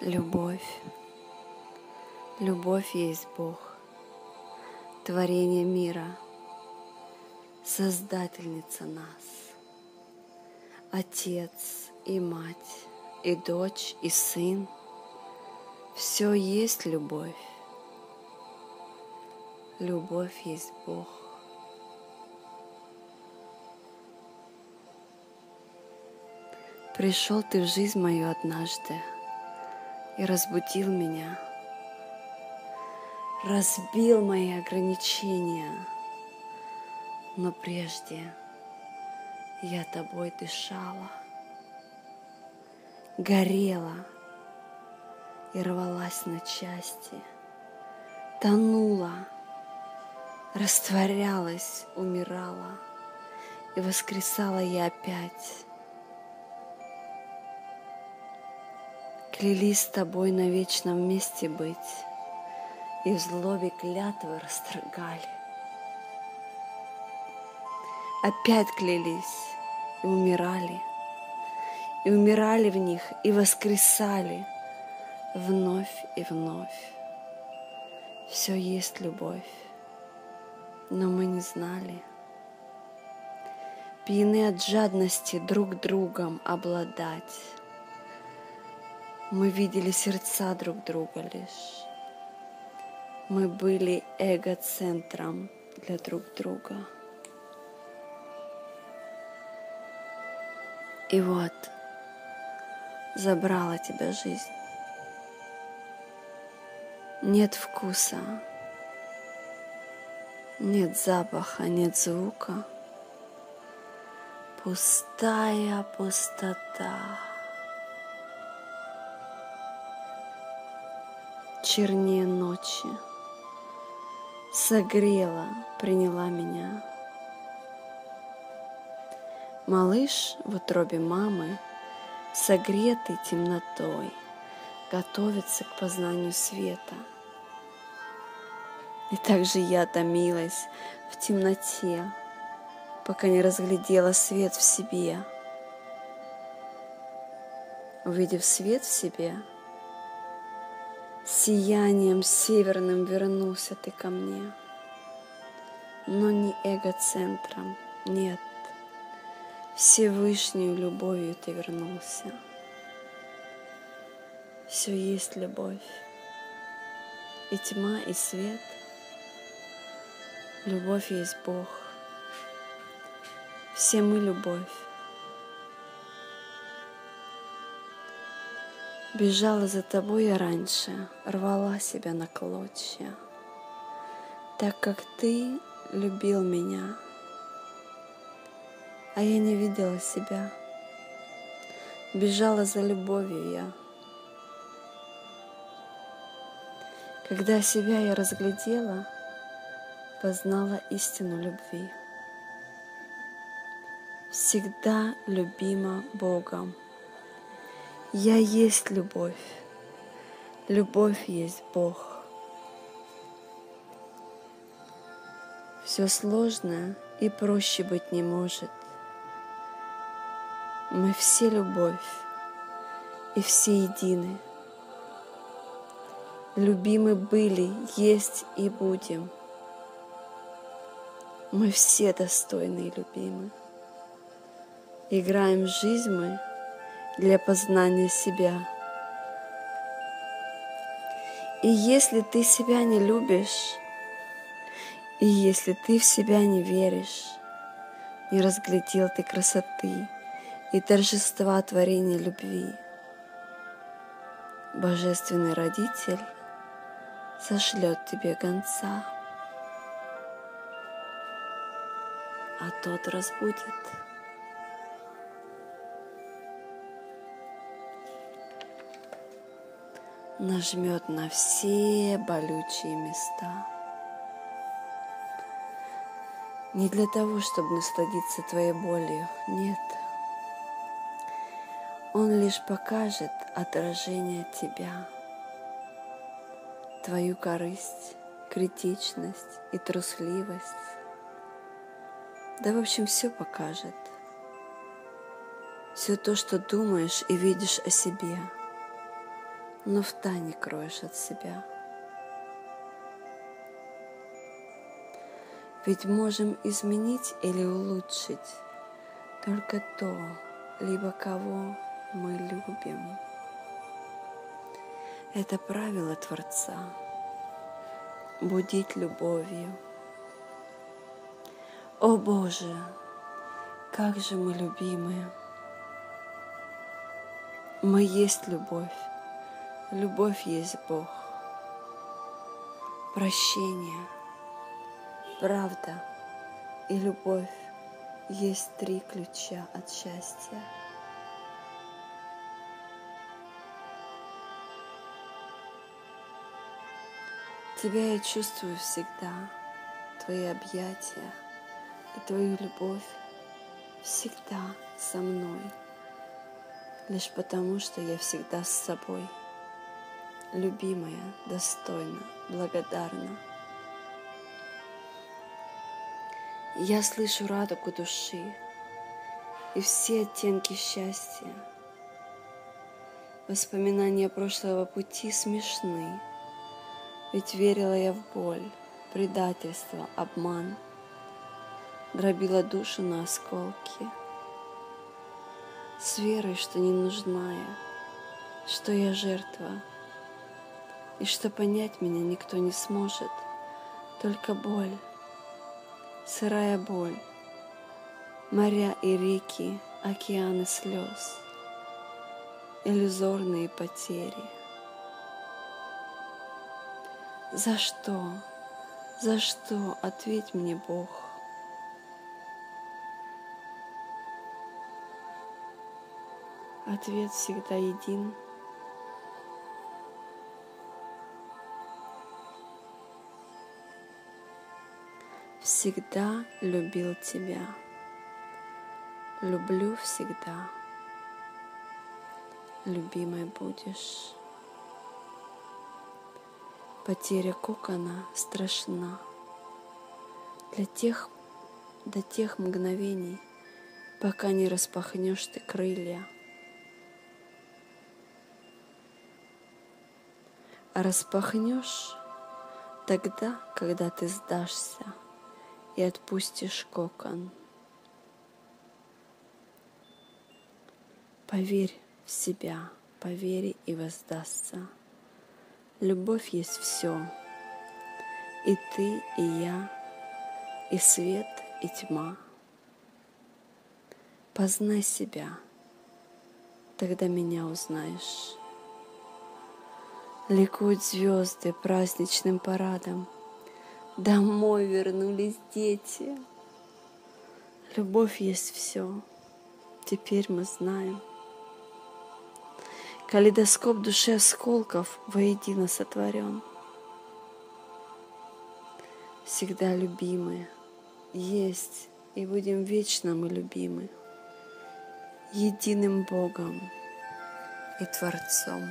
Любовь. Любовь есть Бог, творение мира, Создательница нас, Отец и мать, и дочь, и сын, Все есть любовь. Любовь есть Бог. Пришел ты в жизнь мою однажды — и разбудил меня, разбил мои ограничения. Но прежде я тобой дышала, горела и рвалась на части, тонула, растворялась, умирала, и воскресала я опять Клялись с тобой на вечном месте быть, И в злобе клятвы растрогали. Опять клялись и умирали, И умирали в них, и воскресали Вновь и вновь. Все есть любовь, но мы не знали. Пьяны от жадности друг другом обладать, мы видели сердца друг друга лишь. Мы были эго-центром для друг друга. И вот забрала тебя жизнь. Нет вкуса, нет запаха, нет звука. Пустая пустота. Чернее ночи. Согрела, приняла меня. Малыш в утробе мамы, согретый темнотой, готовится к познанию света. И также я томилась в темноте, пока не разглядела свет в себе. Увидев свет в себе, сиянием северным вернулся ты ко мне. Но не эгоцентром, нет, Всевышнюю любовью ты вернулся. Все есть любовь, и тьма, и свет. Любовь есть Бог. Все мы любовь. Бежала за тобой я раньше, рвала себя на клочья, так как ты любил меня, а я не видела себя. Бежала за любовью я. Когда себя я разглядела, познала истину любви. Всегда любима Богом. Я есть любовь. Любовь есть Бог. Все сложно и проще быть не может. Мы все любовь и все едины. Любимы были, есть и будем. Мы все достойны и любимы. Играем жизнь мы для познания себя. И если ты себя не любишь, и если ты в себя не веришь, не разглядел ты красоты и торжества творения любви, Божественный Родитель сошлет тебе гонца, а тот разбудит. Нажмет на все болючие места. Не для того, чтобы насладиться твоей болью, нет. Он лишь покажет отражение тебя, твою корысть, критичность и трусливость. Да, в общем, все покажет. Все то, что думаешь и видишь о себе – но в тайне кроешь от себя. Ведь можем изменить или улучшить только то, либо кого мы любим. Это правило Творца – будить любовью. О Боже, как же мы любимые! Мы есть любовь, любовь есть Бог. Прощение – Правда и любовь есть три ключа от счастья. Тебя я чувствую всегда, твои объятия и твою любовь всегда со мной, лишь потому, что я всегда с собой, любимая, достойна, благодарна – Я слышу радугу души и все оттенки счастья. Воспоминания прошлого пути смешны, ведь верила я в боль, предательство, обман, дробила душу на осколки. С верой, что не нужна я, что я жертва, и что понять меня никто не сможет, только боль сырая боль, моря и реки, океаны слез, иллюзорные потери. За что? За что? Ответь мне, Бог. Ответ всегда един – всегда любил тебя. Люблю всегда. Любимой будешь. Потеря кокона страшна для тех, до тех мгновений, пока не распахнешь ты крылья. А распахнешь тогда, когда ты сдашься – и отпустишь кокон. Поверь в себя, поверь и воздастся. Любовь есть все. И ты, и я, и свет, и тьма. Познай себя, тогда меня узнаешь. Ликуют звезды праздничным парадом — Домой вернулись дети. Любовь есть все. Теперь мы знаем. Калейдоскоп души осколков воедино сотворен. Всегда любимые, есть и будем вечно мы любимы единым Богом и Творцом.